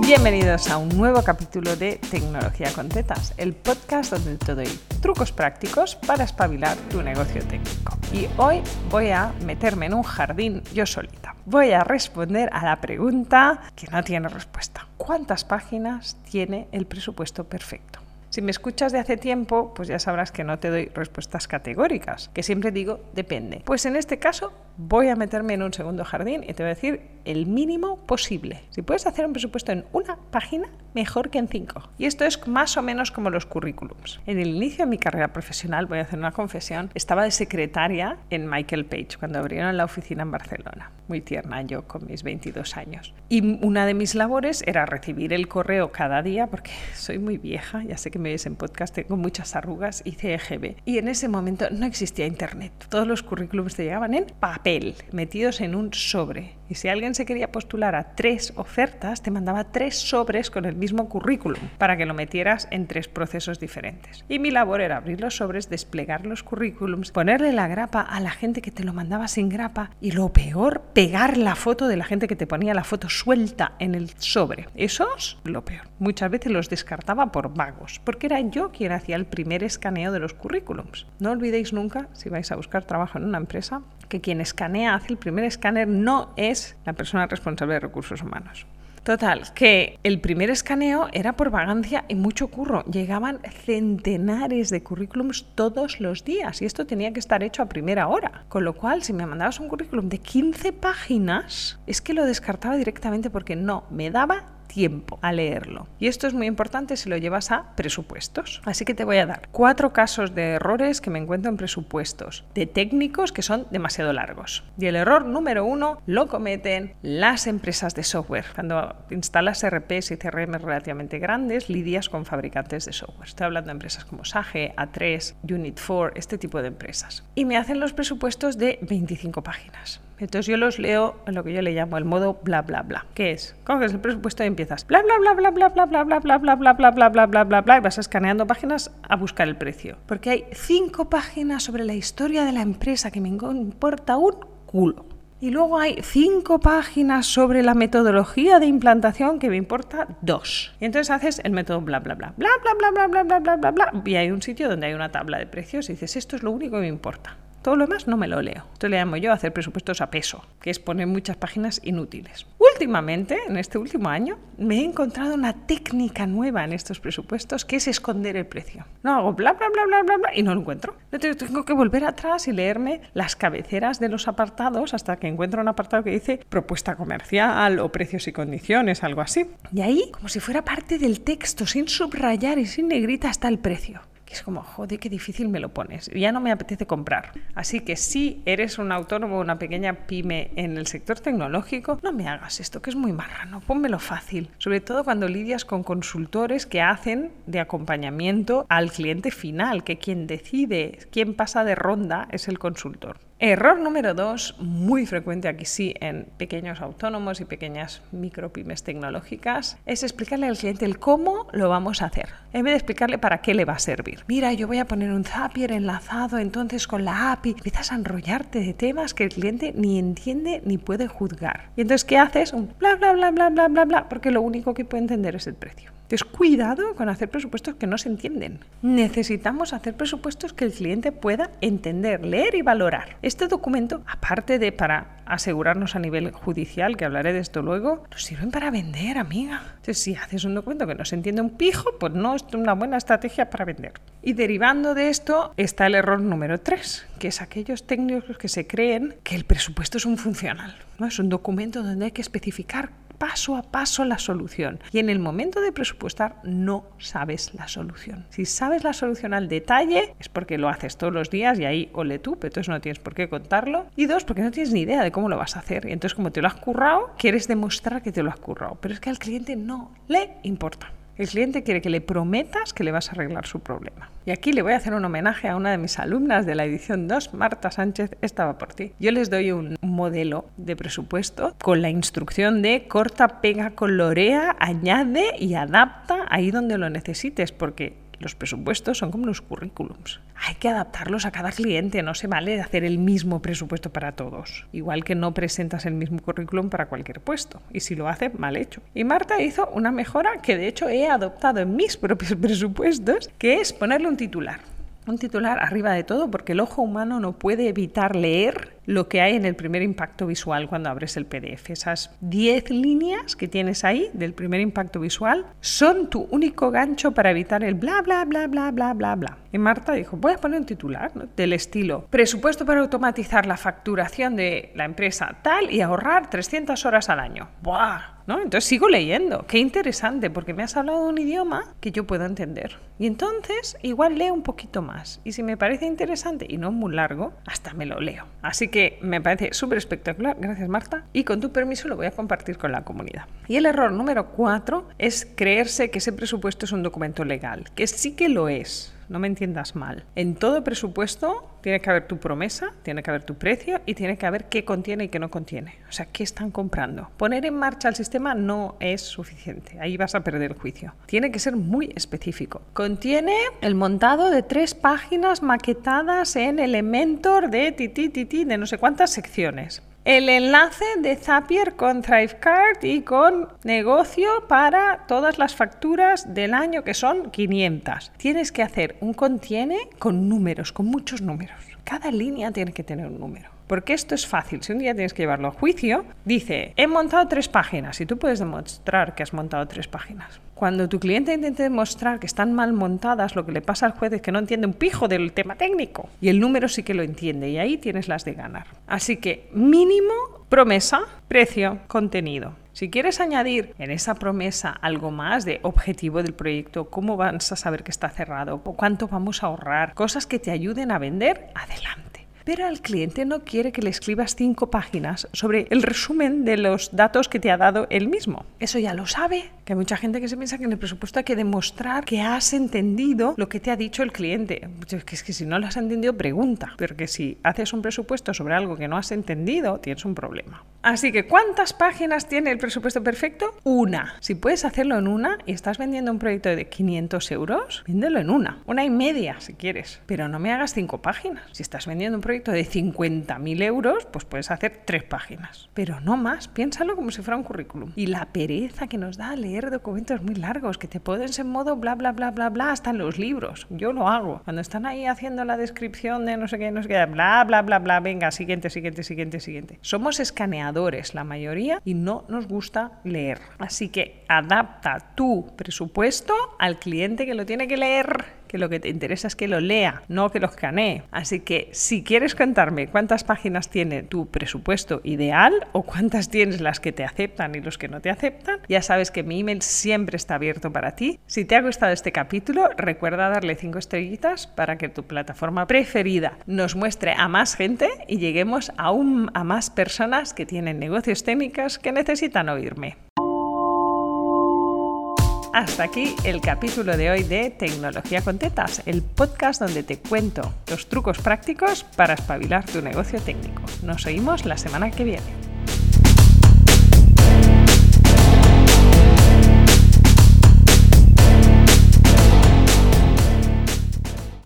Bienvenidos a un nuevo capítulo de Tecnología con Tetas, el podcast donde te doy trucos prácticos para espabilar tu negocio técnico. Y hoy voy a meterme en un jardín yo solita. Voy a responder a la pregunta que no tiene respuesta. ¿Cuántas páginas tiene el presupuesto perfecto? Si me escuchas de hace tiempo, pues ya sabrás que no te doy respuestas categóricas, que siempre digo depende. Pues en este caso voy a meterme en un segundo jardín y te voy a decir el mínimo posible. Si puedes hacer un presupuesto en una página, mejor que en cinco. Y esto es más o menos como los currículums. En el inicio de mi carrera profesional, voy a hacer una confesión, estaba de secretaria en Michael Page cuando abrieron la oficina en Barcelona. Muy tierna yo con mis 22 años. Y una de mis labores era recibir el correo cada día, porque soy muy vieja, ya sé que me ves en podcast, tengo muchas arrugas y CEGB. Y en ese momento no existía internet. Todos los currículums te llegaban en papel, metidos en un sobre. Y si alguien se quería postular a tres ofertas, te mandaba tres sobres con el mismo currículum para que lo metieras en tres procesos diferentes. Y mi labor era abrir los sobres, desplegar los currículums, ponerle la grapa a la gente que te lo mandaba sin grapa y lo peor, pegar la foto de la gente que te ponía la foto suelta en el sobre. Eso es lo peor. Muchas veces los descartaba por vagos, porque era yo quien hacía el primer escaneo de los currículums. No olvidéis nunca, si vais a buscar trabajo en una empresa, que quien escanea, hace el primer escáner, no es la persona responsable de recursos humanos. Total, que el primer escaneo era por vagancia y mucho curro. Llegaban centenares de currículums todos los días y esto tenía que estar hecho a primera hora. Con lo cual, si me mandabas un currículum de 15 páginas, es que lo descartaba directamente porque no me daba tiempo a leerlo. Y esto es muy importante si lo llevas a presupuestos. Así que te voy a dar cuatro casos de errores que me encuentro en presupuestos de técnicos que son demasiado largos. Y el error número uno lo cometen las empresas de software. Cuando instalas RPs y CRM relativamente grandes, lidias con fabricantes de software. Estoy hablando de empresas como Sage, A3, Unit 4, este tipo de empresas. Y me hacen los presupuestos de 25 páginas. Entonces yo los leo en lo que yo le llamo el modo bla bla bla. ¿Qué es? Coges el presupuesto y empiezas bla bla bla bla bla bla bla bla bla bla bla bla bla bla bla bla bla y vas escaneando páginas a buscar el precio. Porque hay cinco páginas sobre la historia de la empresa que me importa un culo. Y luego hay cinco páginas sobre la metodología de implantación que me importa dos. Y entonces haces el método bla bla bla bla bla bla bla bla bla bla bla bla y hay un sitio donde hay una tabla de precios y dices esto es lo único que me importa. Todo lo demás no me lo leo. Esto le llamo yo hacer presupuestos a peso, que es poner muchas páginas inútiles. Últimamente, en este último año, me he encontrado una técnica nueva en estos presupuestos, que es esconder el precio. No hago bla, bla, bla, bla, bla, bla y no lo encuentro. Tengo que volver atrás y leerme las cabeceras de los apartados hasta que encuentro un apartado que dice propuesta comercial o precios y condiciones, algo así. Y ahí, como si fuera parte del texto, sin subrayar y sin negrita, está el precio es como, joder, qué difícil me lo pones. Ya no me apetece comprar. Así que si eres un autónomo o una pequeña pyme en el sector tecnológico, no me hagas esto, que es muy marrano. Pónmelo fácil. Sobre todo cuando lidias con consultores que hacen de acompañamiento al cliente final, que quien decide quién pasa de ronda es el consultor. Error número dos, muy frecuente aquí sí en pequeños autónomos y pequeñas micropymes tecnológicas, es explicarle al cliente el cómo lo vamos a hacer, en vez de explicarle para qué le va a servir. Mira, yo voy a poner un Zapier enlazado entonces con la API, empiezas a enrollarte de temas que el cliente ni entiende ni puede juzgar. Y entonces, ¿qué haces? Un bla, bla, bla, bla, bla, bla, bla, porque lo único que puede entender es el precio. Entonces, cuidado con hacer presupuestos que no se entienden. Necesitamos hacer presupuestos que el cliente pueda entender, leer y valorar. Este documento, aparte de para asegurarnos a nivel judicial, que hablaré de esto luego, nos sirven para vender, amiga. Entonces, si haces un documento que no se entiende un pijo, pues no es una buena estrategia para vender. Y derivando de esto está el error número 3, que es aquellos técnicos que se creen que el presupuesto es un funcional. ¿no? Es un documento donde hay que especificar paso a paso la solución. Y en el momento de presupuestar no sabes la solución. Si sabes la solución al detalle es porque lo haces todos los días y ahí ole tú, pero entonces no tienes por qué contarlo. Y dos, porque no tienes ni idea de cómo lo vas a hacer. Y entonces como te lo has currado, quieres demostrar que te lo has currado. Pero es que al cliente no le importa. El cliente quiere que le prometas que le vas a arreglar su problema. Y aquí le voy a hacer un homenaje a una de mis alumnas de la edición 2, Marta Sánchez, estaba por ti. Yo les doy un modelo de presupuesto con la instrucción de corta, pega, colorea, añade y adapta ahí donde lo necesites, porque Los presupuestos son como los currículums. Hay que adaptarlos a cada cliente, no se vale hacer el mismo presupuesto para todos. Igual que no presentas el mismo currículum para cualquier puesto. Y si lo hace, mal hecho. Y Marta hizo una mejora que de hecho he adoptado en mis propios presupuestos, que es ponerle un titular un titular arriba de todo porque el ojo humano no puede evitar leer lo que hay en el primer impacto visual cuando abres el PDF. Esas 10 líneas que tienes ahí del primer impacto visual son tu único gancho para evitar el bla, bla, bla, bla, bla, bla, bla. Y Marta dijo, voy a poner un titular del estilo, presupuesto para automatizar la facturación de la empresa tal y ahorrar 300 horas al año. ¡Buah! Entonces sigo leyendo. Qué interesante, porque me has hablado un idioma que yo puedo entender. Y entonces igual leo un poquito más. Y si me parece interesante y no muy largo, hasta me lo leo. Así que me parece súper espectacular. Gracias, Marta. Y con tu permiso lo voy a compartir con la comunidad. Y el error número cuatro es creerse que ese presupuesto es un documento legal, que sí que lo es no me entiendas mal. En todo presupuesto tiene que haber tu promesa, tiene que haber tu precio y tiene que haber qué contiene y qué no contiene. O sea, qué están comprando. Poner en marcha el sistema no es suficiente. Ahí vas a perder el juicio. Tiene que ser muy específico. Contiene el montado de tres páginas maquetadas en Elementor de titi titi de no sé cuántas secciones el enlace de Zapier con Thrivecart y con negocio para todas las facturas del año, que son 500. Tienes que hacer un contiene con números, con muchos números. Cada línea tiene que tener un número. Porque esto es fácil. Si un día tienes que llevarlo a juicio, dice, he montado tres páginas y tú puedes demostrar que has montado tres páginas. Cuando tu cliente intente demostrar que están mal montadas, lo que le pasa al juez es que no entiende un pijo del tema técnico. Y el número sí que lo entiende y ahí tienes las de ganar. Así que mínimo promesa, precio, contenido. Si quieres añadir en esa promesa algo más de objetivo del proyecto, cómo vas a saber que está cerrado, cuánto vamos a ahorrar, cosas que te ayuden a vender, adelante. Pero el cliente no quiere que le escribas cinco páginas sobre el resumen de los datos que te ha dado él mismo. Eso ya lo sabe. Que hay mucha gente que se piensa que en el presupuesto hay que demostrar que has entendido lo que te ha dicho el cliente. Es que, si no lo has entendido, pregunta. Pero que si haces un presupuesto sobre algo que no has entendido, tienes un problema. Así que, ¿cuántas páginas tiene el presupuesto perfecto? Una. Si puedes hacerlo en una y estás vendiendo un proyecto de 500 euros, véndelo en una. Una y media, si quieres. Pero no me hagas cinco páginas. Si estás vendiendo un proyecto de 50.000 euros, pues puedes hacer tres páginas. Pero no más, piénsalo como si fuera un currículum. Y la pereza que nos da leer documentos muy largos, que te pones en modo bla, bla, bla, bla, bla, hasta los libros. Yo lo hago. Cuando están ahí haciendo la descripción de no sé qué, no sé qué, bla, bla, bla, bla, venga, siguiente, siguiente, siguiente, siguiente. Somos escaneadores la mayoría y no nos gusta leer. Así que adapta tu presupuesto al cliente que lo tiene que leer que lo que te interesa es que lo lea, no que lo escanee. Así que si quieres contarme cuántas páginas tiene tu presupuesto ideal o cuántas tienes las que te aceptan y los que no te aceptan, ya sabes que mi email siempre está abierto para ti. Si te ha gustado este capítulo, recuerda darle 5 estrellitas para que tu plataforma preferida nos muestre a más gente y lleguemos aún a más personas que tienen negocios técnicos que necesitan oírme. Hasta aquí el capítulo de hoy de Tecnología con Tetas, el podcast donde te cuento los trucos prácticos para espabilar tu negocio técnico. Nos oímos la semana que viene.